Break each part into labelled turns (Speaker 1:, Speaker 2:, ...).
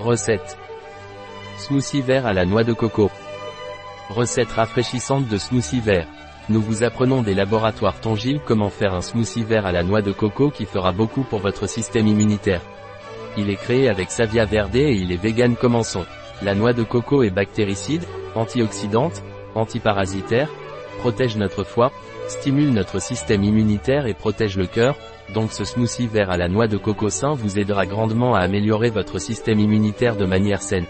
Speaker 1: Recette. Smoothie vert à la noix de coco. Recette rafraîchissante de smoothie vert. Nous vous apprenons des laboratoires Tongil comment faire un smoothie vert à la noix de coco qui fera beaucoup pour votre système immunitaire. Il est créé avec Savia Verde et il est vegan commençons. La noix de coco est bactéricide, antioxydante, antiparasitaire, protège notre foie, stimule notre système immunitaire et protège le cœur, donc ce smoothie vert à la noix de coco sain vous aidera grandement à améliorer votre système immunitaire de manière saine.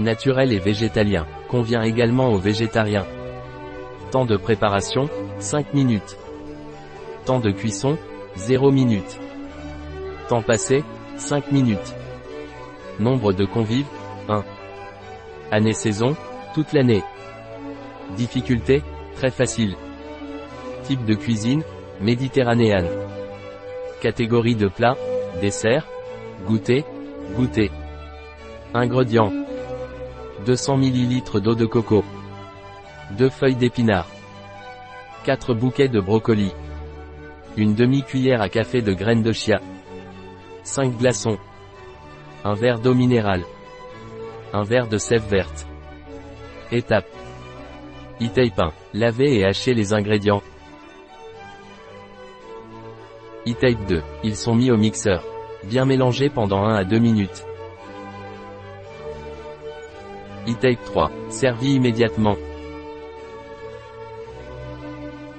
Speaker 1: Naturel et végétalien, convient également aux végétariens. Temps de préparation, 5 minutes. Temps de cuisson, 0 minutes. Temps passé, 5 minutes. Nombre de convives, 1. Année-saison, toute l'année. Difficulté, très facile. Type de cuisine, méditerranéenne. Catégorie de plat, dessert, goûter, goûter. Ingrédients. 200 ml d'eau de coco. 2 feuilles d'épinard. 4 bouquets de brocoli. Une demi-cuillère à café de graines de chia. 5 glaçons. Un verre d'eau minérale. Un verre de sève verte. Étape. E 1. Laver et hacher les ingrédients. e 2. Ils sont mis au mixeur. Bien mélangés pendant 1 à 2 minutes. e 3. Servi immédiatement.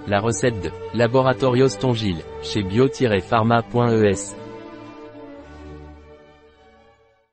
Speaker 1: La recette de Laboratorios Tongil, chez bio-pharma.es.